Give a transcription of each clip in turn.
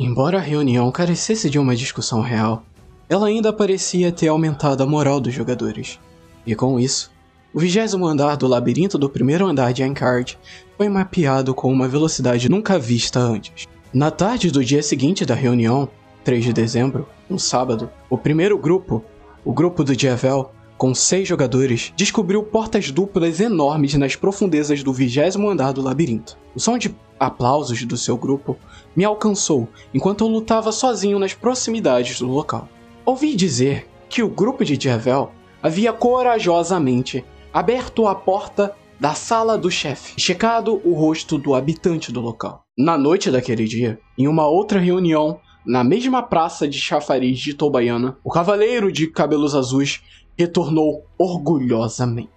Embora a reunião carecesse de uma discussão real, ela ainda parecia ter aumentado a moral dos jogadores. E com isso, o vigésimo andar do labirinto do primeiro andar de Ankard foi mapeado com uma velocidade nunca vista antes. Na tarde do dia seguinte da reunião, 3 de dezembro, um sábado, o primeiro grupo, o grupo do Diavel, com seis jogadores, descobriu portas duplas enormes nas profundezas do vigésimo andar do labirinto. O som de aplausos do seu grupo me alcançou enquanto eu lutava sozinho nas proximidades do local. Ouvi dizer que o grupo de Diavel havia corajosamente aberto a porta da sala do chefe e checado o rosto do habitante do local. Na noite daquele dia, em uma outra reunião, na mesma praça de chafariz de Tobaiana, o cavaleiro de cabelos azuis retornou orgulhosamente.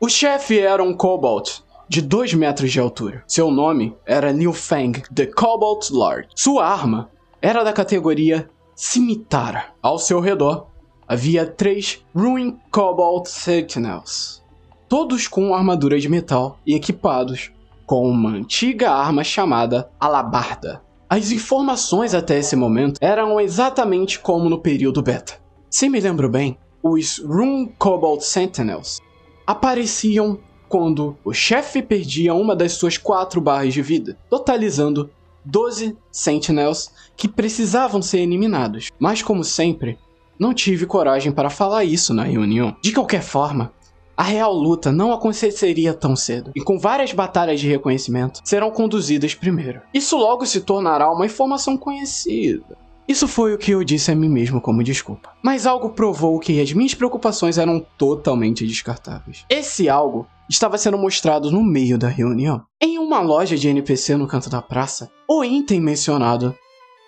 O chefe era um Cobalt de 2 metros de altura. Seu nome era Liu Feng, the Cobalt Lord. Sua arma era da categoria Cimitara. Ao seu redor havia três Ruin Cobalt Sentinels, todos com armadura de metal e equipados com uma antiga arma chamada Alabarda. As informações até esse momento eram exatamente como no período beta. Se me lembro bem, os Rune Cobalt Sentinels apareciam quando o chefe perdia uma das suas quatro barras de vida, totalizando 12 Sentinels que precisavam ser eliminados. Mas como sempre, não tive coragem para falar isso na reunião. De qualquer forma, a real luta não aconteceria tão cedo, e com várias batalhas de reconhecimento serão conduzidas primeiro. Isso logo se tornará uma informação conhecida. Isso foi o que eu disse a mim mesmo como desculpa. Mas algo provou que as minhas preocupações eram totalmente descartáveis. Esse algo estava sendo mostrado no meio da reunião. Em uma loja de NPC no canto da praça, o item mencionado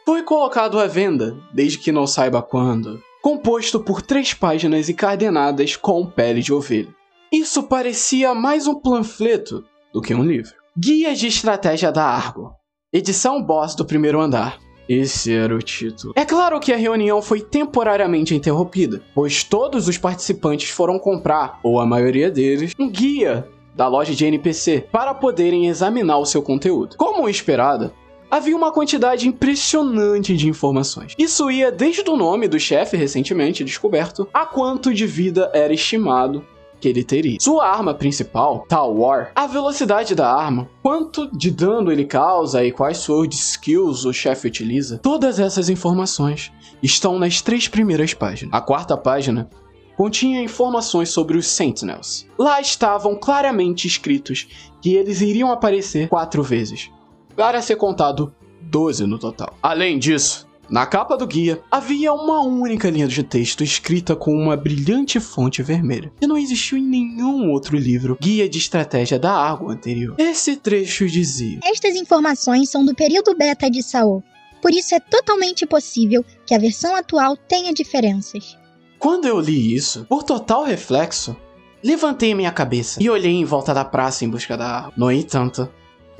foi colocado à venda, desde que não saiba quando, composto por três páginas encadenadas com pele de ovelha. Isso parecia mais um panfleto do que um livro. Guias de Estratégia da Argo, edição boss do primeiro andar. Esse era o título. É claro que a reunião foi temporariamente interrompida, pois todos os participantes foram comprar, ou a maioria deles, um guia da loja de NPC para poderem examinar o seu conteúdo. Como esperado, havia uma quantidade impressionante de informações. Isso ia desde o nome do chefe recentemente descoberto a quanto de vida era estimado que ele teria. Sua arma principal, Tal War, a velocidade da arma, quanto de dano ele causa e quais sword skills o chefe utiliza, todas essas informações estão nas três primeiras páginas. A quarta página continha informações sobre os Sentinels. Lá estavam claramente escritos que eles iriam aparecer quatro vezes, para ser contado 12 no total. Além disso, na capa do guia, havia uma única linha de texto escrita com uma brilhante fonte vermelha, que não existiu em nenhum outro livro guia de estratégia da água anterior. Esse trecho dizia: Estas informações são do período beta de Saul, por isso é totalmente possível que a versão atual tenha diferenças. Quando eu li isso, por total reflexo, levantei minha cabeça e olhei em volta da praça em busca da árvore. No entanto,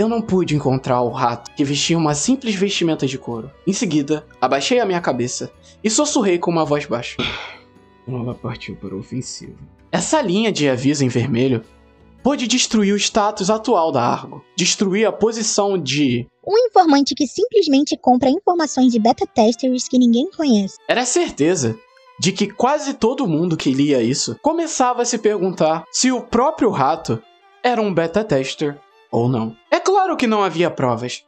eu não pude encontrar o rato, que vestia uma simples vestimenta de couro. Em seguida, abaixei a minha cabeça e sussurrei com uma voz baixa. Ela partiu para a ofensiva. Essa linha de aviso em vermelho pôde destruir o status atual da Argo, destruir a posição de Um informante que simplesmente compra informações de beta testers que ninguém conhece. Era certeza de que quase todo mundo que lia isso começava a se perguntar se o próprio rato era um beta tester ou não. É claro que não havia provas.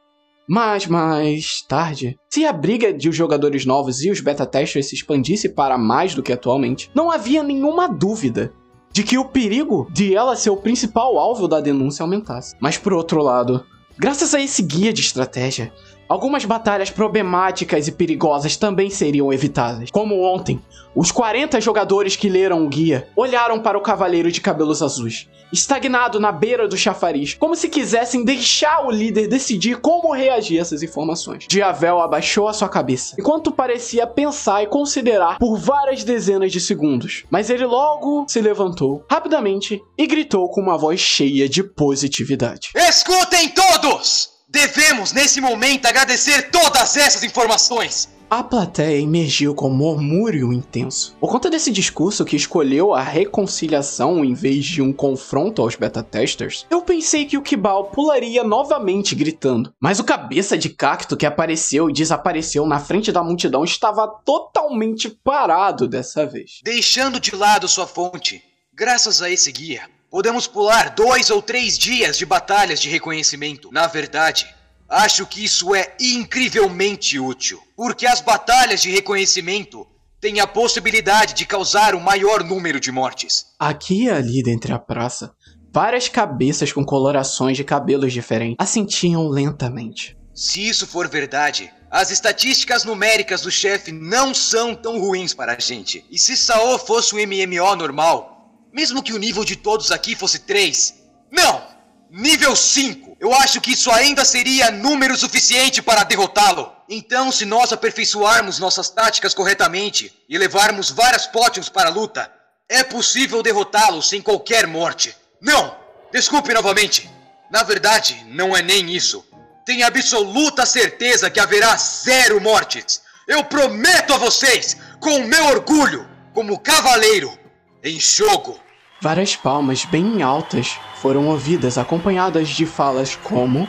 Mas mais tarde, se a briga de os jogadores novos e os beta testers se expandisse para mais do que atualmente, não havia nenhuma dúvida de que o perigo de ela ser o principal alvo da denúncia aumentasse. Mas por outro lado, graças a esse guia de estratégia, algumas batalhas problemáticas e perigosas também seriam evitadas. Como ontem, os 40 jogadores que leram o guia olharam para o cavaleiro de cabelos azuis, estagnado na beira do chafariz, como se quisessem deixar o líder decidir como reagir a essas informações. Diavel abaixou a sua cabeça, enquanto parecia pensar e considerar por várias dezenas de segundos. Mas ele logo se levantou, rapidamente, e gritou com uma voz cheia de positividade. Escutem todos! Devemos, nesse momento, agradecer todas essas informações. A plateia emergiu com murmúrio intenso. Por conta desse discurso que escolheu a reconciliação em vez de um confronto aos beta-testers, eu pensei que o Kibal pularia novamente gritando. Mas o cabeça de cacto que apareceu e desapareceu na frente da multidão estava totalmente parado dessa vez. Deixando de lado sua fonte, graças a esse guia, podemos pular dois ou três dias de batalhas de reconhecimento. Na verdade, Acho que isso é incrivelmente útil, porque as batalhas de reconhecimento têm a possibilidade de causar o maior número de mortes. Aqui e ali dentro a praça, várias cabeças com colorações de cabelos diferentes assentiam lentamente. Se isso for verdade, as estatísticas numéricas do chefe não são tão ruins para a gente. E se Saô fosse um MMO normal, mesmo que o nível de todos aqui fosse 3, não! Nível 5! Eu acho que isso ainda seria número suficiente para derrotá-lo. Então, se nós aperfeiçoarmos nossas táticas corretamente e levarmos várias potions para a luta, é possível derrotá-lo sem qualquer morte. Não! Desculpe novamente. Na verdade, não é nem isso. Tenho absoluta certeza que haverá zero mortes. Eu prometo a vocês, com o meu orgulho, como cavaleiro, em jogo. Várias palmas bem altas foram ouvidas, acompanhadas de falas como: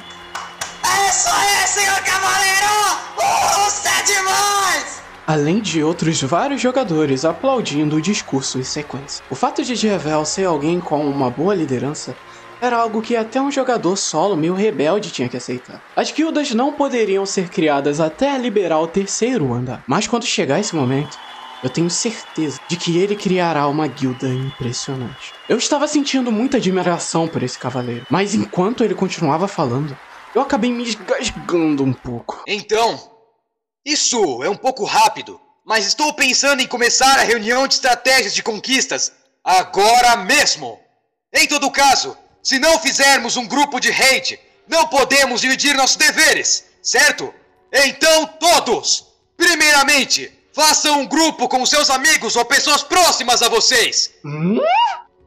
Isso aí, senhor cavaleiro! Uh, você é demais! Além de outros vários jogadores aplaudindo o discurso em sequência. O fato de Javel ser alguém com uma boa liderança era algo que até um jogador solo meio rebelde tinha que aceitar. As guildas não poderiam ser criadas até liberar o terceiro andar. Mas quando chegar esse momento, eu tenho certeza de que ele criará uma guilda impressionante. Eu estava sentindo muita admiração por esse cavaleiro, mas enquanto ele continuava falando, eu acabei me esgasgando um pouco. Então, isso é um pouco rápido, mas estou pensando em começar a reunião de estratégias de conquistas agora mesmo. Em todo caso, se não fizermos um grupo de raid, não podemos dividir nossos deveres, certo? Então, todos! Primeiramente, Façam um grupo com seus amigos ou pessoas próximas a vocês! Hum?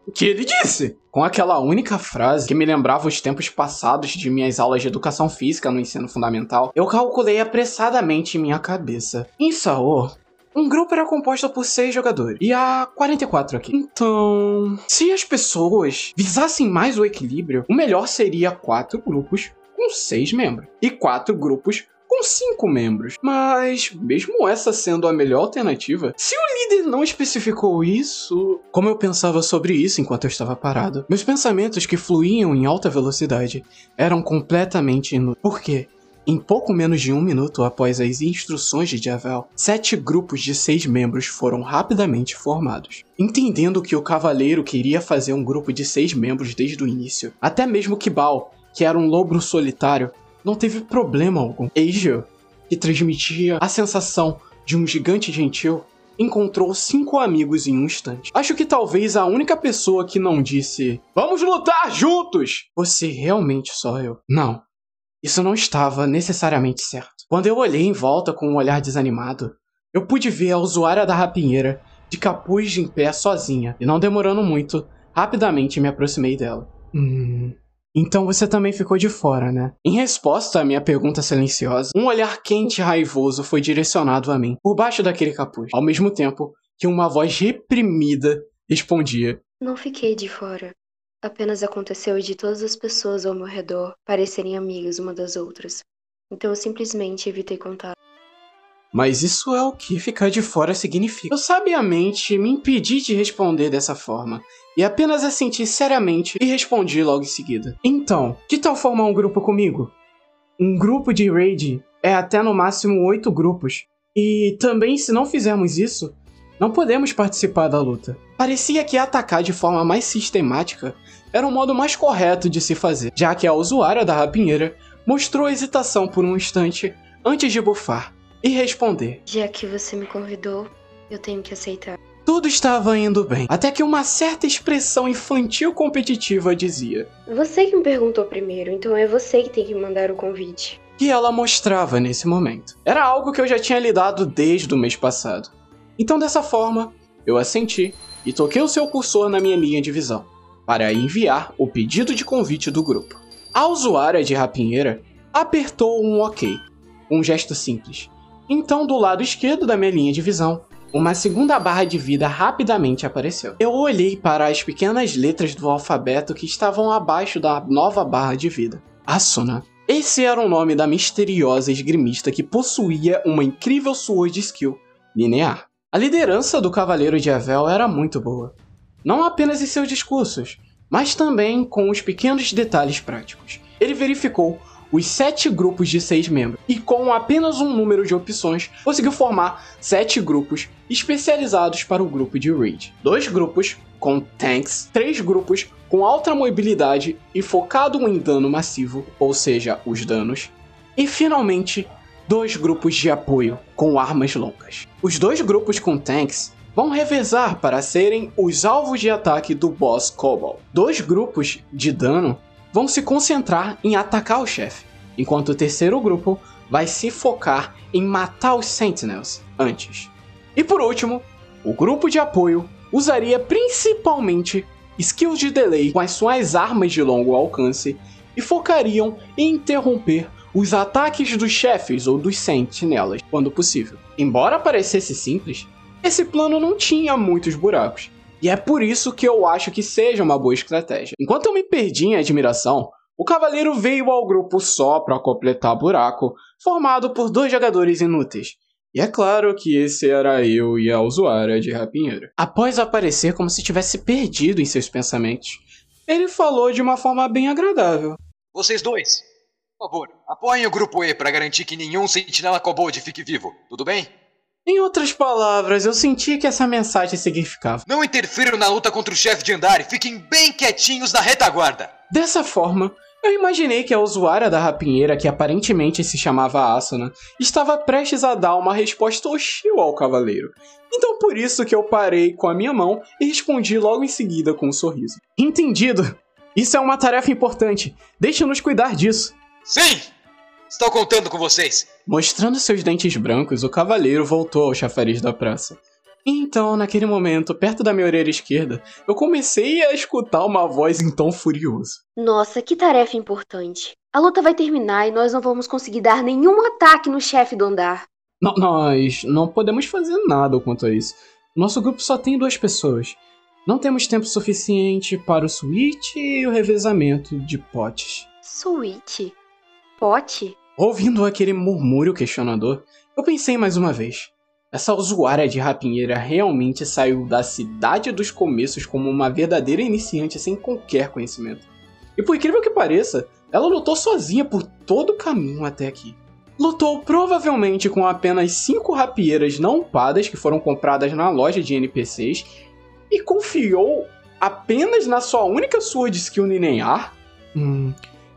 O que ele disse? Com aquela única frase que me lembrava os tempos passados de minhas aulas de educação física no ensino fundamental, eu calculei apressadamente em minha cabeça. Em Saô, um grupo era composto por seis jogadores. E há 44 aqui. Então, se as pessoas visassem mais o equilíbrio, o melhor seria quatro grupos com seis membros. E quatro grupos com cinco membros. Mas, mesmo essa sendo a melhor alternativa, se o líder não especificou isso. Como eu pensava sobre isso enquanto eu estava parado? Meus pensamentos que fluíam em alta velocidade eram completamente inúteis. Por quê? Em pouco menos de um minuto após as instruções de Javel, sete grupos de seis membros foram rapidamente formados. Entendendo que o cavaleiro queria fazer um grupo de seis membros desde o início, até mesmo Kibal, que era um lobo solitário, não teve problema algum. Asia, que transmitia a sensação de um gigante gentil, encontrou cinco amigos em um instante. Acho que talvez a única pessoa que não disse Vamos lutar juntos! Fosse realmente só eu. Não. Isso não estava necessariamente certo. Quando eu olhei em volta com um olhar desanimado, eu pude ver a usuária da rapinheira de capuz em pé sozinha, e não demorando muito, rapidamente me aproximei dela. Hum. Então você também ficou de fora, né? Em resposta à minha pergunta silenciosa, um olhar quente e raivoso foi direcionado a mim, por baixo daquele capuz, ao mesmo tempo que uma voz reprimida respondia: Não fiquei de fora. Apenas aconteceu de todas as pessoas ao meu redor parecerem amigas uma das outras. Então eu simplesmente evitei contato. Mas isso é o que ficar de fora significa. Eu sabiamente me impedi de responder dessa forma, e apenas assenti seriamente e respondi logo em seguida. Então, que tal formar um grupo comigo? Um grupo de raid é até no máximo oito grupos, e também se não fizermos isso, não podemos participar da luta. Parecia que atacar de forma mais sistemática era o modo mais correto de se fazer, já que a usuária da rapinheira mostrou hesitação por um instante antes de bufar e responder. Já que você me convidou, eu tenho que aceitar. Tudo estava indo bem, até que uma certa expressão infantil competitiva dizia: Você que me perguntou primeiro, então é você que tem que mandar o convite. Que ela mostrava nesse momento. Era algo que eu já tinha lidado desde o mês passado. Então, dessa forma, eu assenti e toquei o seu cursor na minha linha de visão para enviar o pedido de convite do grupo. A usuária de rapinheira apertou um OK, um gesto simples, Então, do lado esquerdo da minha linha de visão, uma segunda barra de vida rapidamente apareceu. Eu olhei para as pequenas letras do alfabeto que estavam abaixo da nova barra de vida. Asuna. Esse era o nome da misteriosa esgrimista que possuía uma incrível sword skill linear. A liderança do Cavaleiro de Avel era muito boa. Não apenas em seus discursos, mas também com os pequenos detalhes práticos. Ele verificou os sete grupos de seis membros e, com apenas um número de opções, conseguiu formar sete grupos especializados para o grupo de Raid. Dois grupos com tanks, três grupos com alta mobilidade e focado em dano massivo, ou seja, os danos, e finalmente dois grupos de apoio com armas longas. Os dois grupos com tanks vão revezar para serem os alvos de ataque do boss Cobalt. Dois grupos de dano vão se concentrar em atacar o chefe, enquanto o terceiro grupo vai se focar em matar os Sentinels antes. E por último, o grupo de apoio usaria principalmente skills de delay com as suas armas de longo alcance e focariam em interromper os ataques dos chefes ou dos sentinelas quando possível. Embora parecesse simples, esse plano não tinha muitos buracos, e é por isso que eu acho que seja uma boa estratégia. Enquanto eu me perdi em admiração, o cavaleiro veio ao grupo só para completar buraco, formado por dois jogadores inúteis. E é claro que esse era eu e a usuária de rapinheiro. Após aparecer como se tivesse perdido em seus pensamentos, ele falou de uma forma bem agradável. Vocês dois, por favor, apoiem o grupo E para garantir que nenhum sentinela kobold fique vivo, tudo bem? Em outras palavras, eu senti que essa mensagem significava: Não interfiram na luta contra o chefe de andar e fiquem bem quietinhos na retaguarda. Dessa forma, eu imaginei que a usuária da rapinheira, que aparentemente se chamava Asuna, estava prestes a dar uma resposta hostil ao cavaleiro. Então por isso que eu parei com a minha mão e respondi logo em seguida com um sorriso. Entendido! Isso é uma tarefa importante. Deixe-nos cuidar disso. Sim! Estou contando com vocês. Mostrando seus dentes brancos, o cavaleiro voltou ao chafariz da praça. Então, naquele momento, perto da minha orelha esquerda, eu comecei a escutar uma voz em tom furioso. Nossa, que tarefa importante. A luta vai terminar e nós não vamos conseguir dar nenhum ataque no chefe do andar. N nós não podemos fazer nada quanto a isso. Nosso grupo só tem duas pessoas. Não temos tempo suficiente para o switch e o revezamento de potes. Switch? Pote? Ouvindo aquele murmúrio questionador, eu pensei mais uma vez. Essa usuária de rapinheira realmente saiu da cidade dos começos como uma verdadeira iniciante sem qualquer conhecimento. E por incrível que pareça, ela lutou sozinha por todo o caminho até aqui. Lutou provavelmente com apenas 5 rapieiras não upadas que foram compradas na loja de NPCs e confiou apenas na sua única sword skill linear? Hum,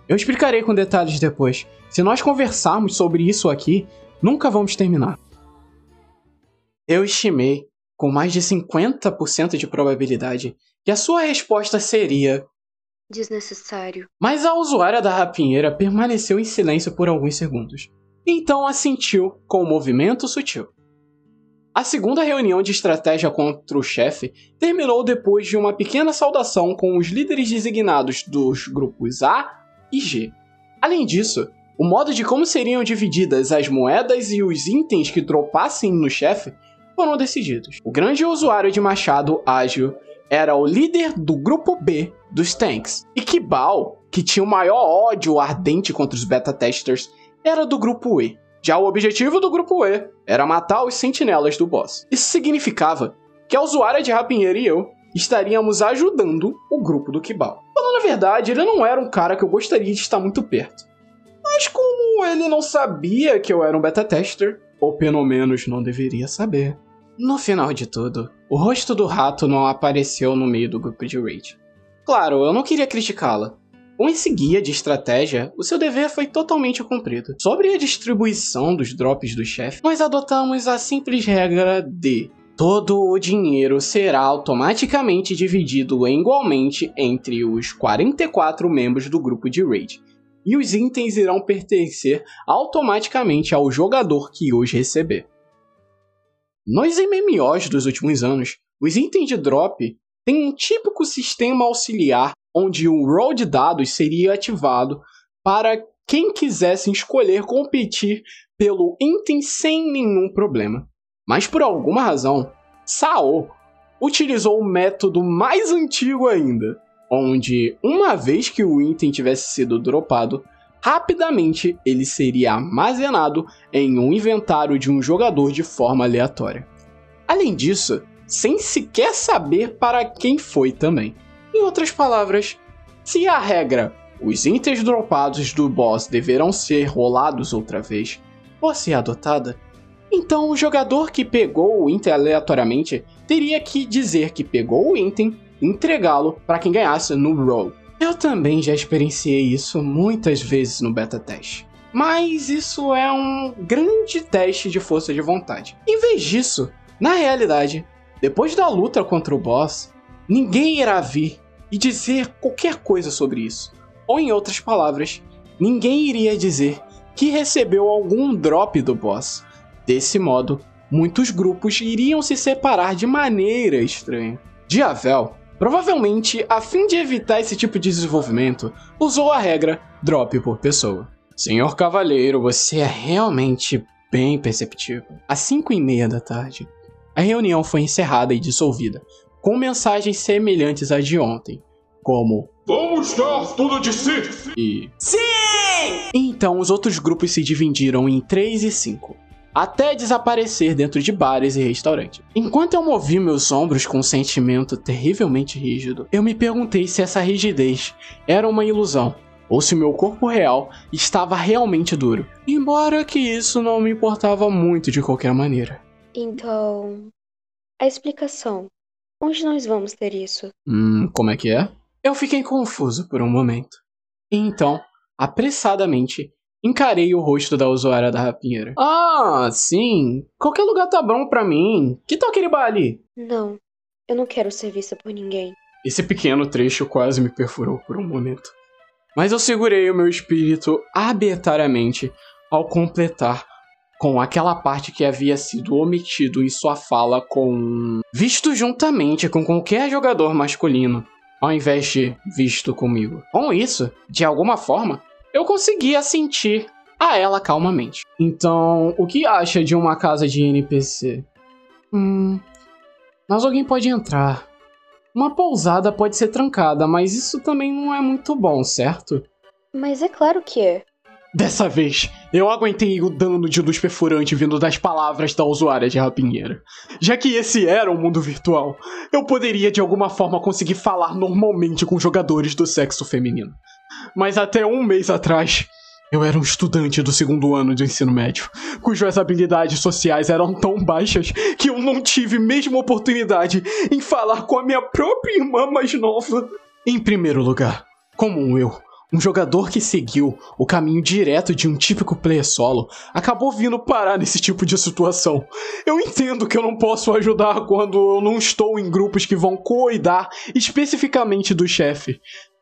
eu explicarei com detalhes depois. Se nós conversarmos sobre isso aqui, nunca vamos terminar. Eu estimei, com mais de 50% de probabilidade, que a sua resposta seria. Desnecessário. Mas a usuária da rapinheira permaneceu em silêncio por alguns segundos. Então assentiu com um movimento sutil. A segunda reunião de estratégia contra o chefe terminou depois de uma pequena saudação com os líderes designados dos grupos A e G. Além disso, o modo de como seriam divididas as moedas e os itens que dropassem no chefe foram decididos. O grande usuário de machado ágil era o líder do grupo B dos tanks, e Kibal, que tinha o maior ódio ardente contra os beta testers, era do grupo E. Já o objetivo do grupo E era matar os sentinelas do boss. Isso significava que a usuária de rapinheiro e eu estaríamos ajudando o grupo do Kibal. Falando a verdade, ele não era um cara que eu gostaria de estar muito perto. Mas como ele não sabia que eu era um beta tester, ou pelo menos não deveria saber, no final de tudo, o rosto do rato não apareceu no meio do grupo de raid. Claro, eu não queria criticá-la. Com esse guia de estratégia, o seu dever foi totalmente cumprido. Sobre a distribuição dos drops do chefe, nós adotamos a simples regra de todo o dinheiro será automaticamente dividido igualmente entre os 44 membros do grupo de raid, e os itens irão pertencer automaticamente ao jogador que os receber. Nos MMOs dos últimos anos, os itens de drop têm um típico sistema auxiliar onde o roll de dados seria ativado para quem quisesse escolher competir pelo item sem nenhum problema. Mas por alguma razão, Sao utilizou o método mais antigo ainda, onde uma vez que o item tivesse sido dropado, rapidamente ele seria armazenado em um inventário de um jogador de forma aleatória. Além disso, sem sequer saber para quem foi também. Em outras palavras, se a regra os itens dropados do boss deverão ser rolados outra vez, por ser adotada, então o jogador que pegou o item aleatoriamente teria que dizer que pegou o item entregá-lo para quem ganhasse no roll. Eu também já experienciei isso muitas vezes no beta teste. Mas isso é um grande teste de força de vontade. Em vez disso, na realidade, depois da luta contra o boss, ninguém irá vir e dizer qualquer coisa sobre isso. Ou em outras palavras, ninguém iria dizer que recebeu algum drop do boss. Desse modo, muitos grupos iriam se separar de maneira estranha. Diavel, provavelmente a fim de evitar esse tipo de desenvolvimento, usou a regra drop por pessoa. Senhor Cavaleiro, você é realmente bem perceptível. Às 5 e meia da tarde, a reunião foi encerrada e dissolvida, com mensagens semelhantes à de ontem, como Vamos dar tudo de si! E. Sim! Então os outros grupos se dividiram em 3 e 5, até desaparecer dentro de bares e restaurantes. Enquanto eu movi meus ombros com um sentimento terrivelmente rígido, eu me perguntei se essa rigidez era uma ilusão ou se meu corpo real estava realmente duro, embora que isso não me importava muito de qualquer maneira. Então, a explicação. Onde nós vamos ter isso? Hum, como é que é? Eu fiquei confuso por um momento. E então, apressadamente, encarei o rosto da usuária da rapinheira. Ah, sim. Qualquer lugar tá bom pra mim. Que tal aquele bar ali? Não, eu não quero ser vista por ninguém. Esse pequeno trecho quase me perfurou por um momento. Mas eu segurei o meu espírito arbitrariamente ao completar com aquela parte que havia sido omitido em sua fala com visto juntamente com qualquer jogador masculino ao invés de visto comigo. Com isso, de alguma forma, eu conseguia sentir a ela calmamente. Então, o que acha de uma casa de NPC? Hum. Mas alguém pode entrar. Uma pousada pode ser trancada, mas isso também não é muito bom, certo? Mas é claro que é. Dessa vez, eu aguentei o dano de luz perfurante vindo das palavras da usuária de rapinheira. Já que esse era um mundo virtual, eu poderia de alguma forma conseguir falar normalmente com jogadores do sexo feminino. Mas até um mês atrás, eu era um estudante do segundo ano de ensino médio, cujas habilidades sociais eram tão baixas que eu não tive mesmo oportunidade em falar com a minha própria irmã mais nova. Em primeiro lugar, como eu, um jogador que seguiu o caminho direto de um típico player solo acabou vindo parar nesse tipo de situação. Eu entendo que eu não posso ajudar quando eu não estou em grupos que vão cuidar especificamente do chefe.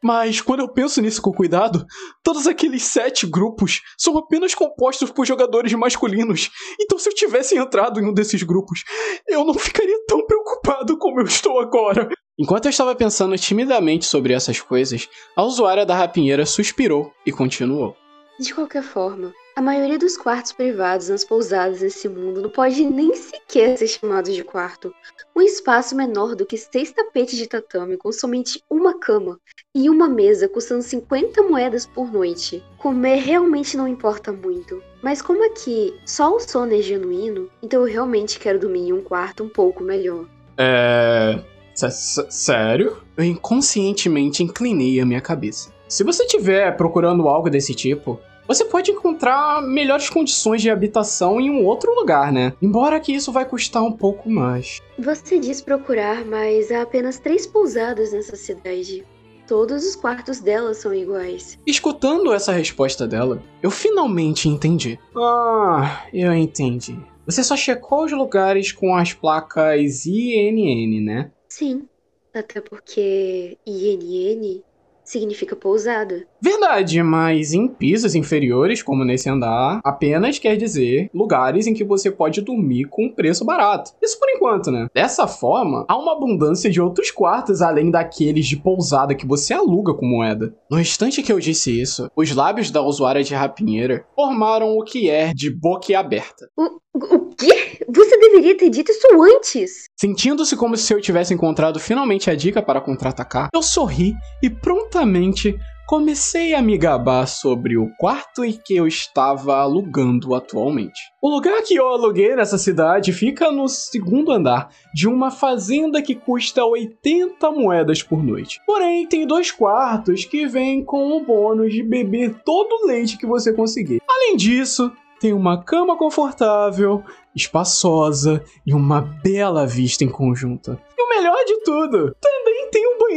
Mas quando eu penso nisso com cuidado, todos aqueles sete grupos são apenas compostos por jogadores masculinos. Então, se eu tivesse entrado em um desses grupos, eu não ficaria tão preocupado como eu estou agora. Enquanto eu estava pensando timidamente sobre essas coisas, a usuária da rapinheira suspirou e continuou. De qualquer forma, a maioria dos quartos privados nas pousadas nesse mundo não pode nem sequer ser chamado de quarto. Um espaço menor do que seis tapetes de tatame com somente uma cama e uma mesa custando 50 moedas por noite. Comer realmente não importa muito. Mas como aqui só o sono é genuíno, então eu realmente quero dormir em um quarto um pouco melhor. É. Sério? Eu inconscientemente inclinei a minha cabeça. Se você estiver procurando algo desse tipo, você pode encontrar melhores condições de habitação em um outro lugar, né? Embora que isso vai custar um pouco mais. Você diz procurar, mas há apenas três pousadas nessa cidade. Todos os quartos dela são iguais. Escutando essa resposta dela, eu finalmente entendi. Ah, eu entendi. Você só checou os lugares com as placas INN, né? Sim, até porque INN significa pousada. Verdade, mas em pisos inferiores, como nesse andar, apenas quer dizer lugares em que você pode dormir com um preço barato. Isso por enquanto, né? Dessa forma, há uma abundância de outros quartos além daqueles de pousada que você aluga com moeda. No instante que eu disse isso, os lábios da usuária de rapinheira formaram o que é de boca aberta. O, o quê? Você deveria ter dito isso antes. Sentindo-se como se eu tivesse encontrado finalmente a dica para contra-atacar, eu sorri e prontamente comecei a me gabar sobre o quarto em que eu estava alugando atualmente. O lugar que eu aluguei nessa cidade fica no segundo andar de uma fazenda que custa 80 moedas por noite. Porém, tem dois quartos que vêm com o bônus de beber todo o leite que você conseguir. Além disso, tem uma cama confortável, espaçosa e uma bela vista em conjunto. E o melhor de tudo, tem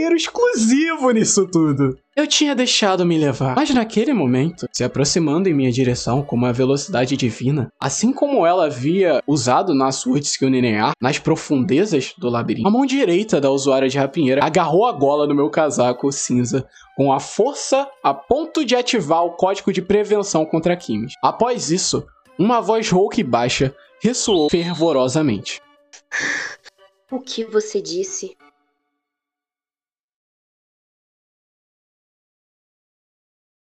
banheiro exclusivo nisso tudo. Eu tinha deixado me levar, mas naquele momento, se aproximando em minha direção com uma velocidade divina, assim como ela havia usado na Sword Skill Linear, nas profundezas do labirinto, a mão direita da usuária de rapinheira agarrou a gola no meu casaco cinza com a força a ponto de ativar o código de prevenção contra Kimes. Após isso, uma voz rouca e baixa ressoou fervorosamente. O que você disse?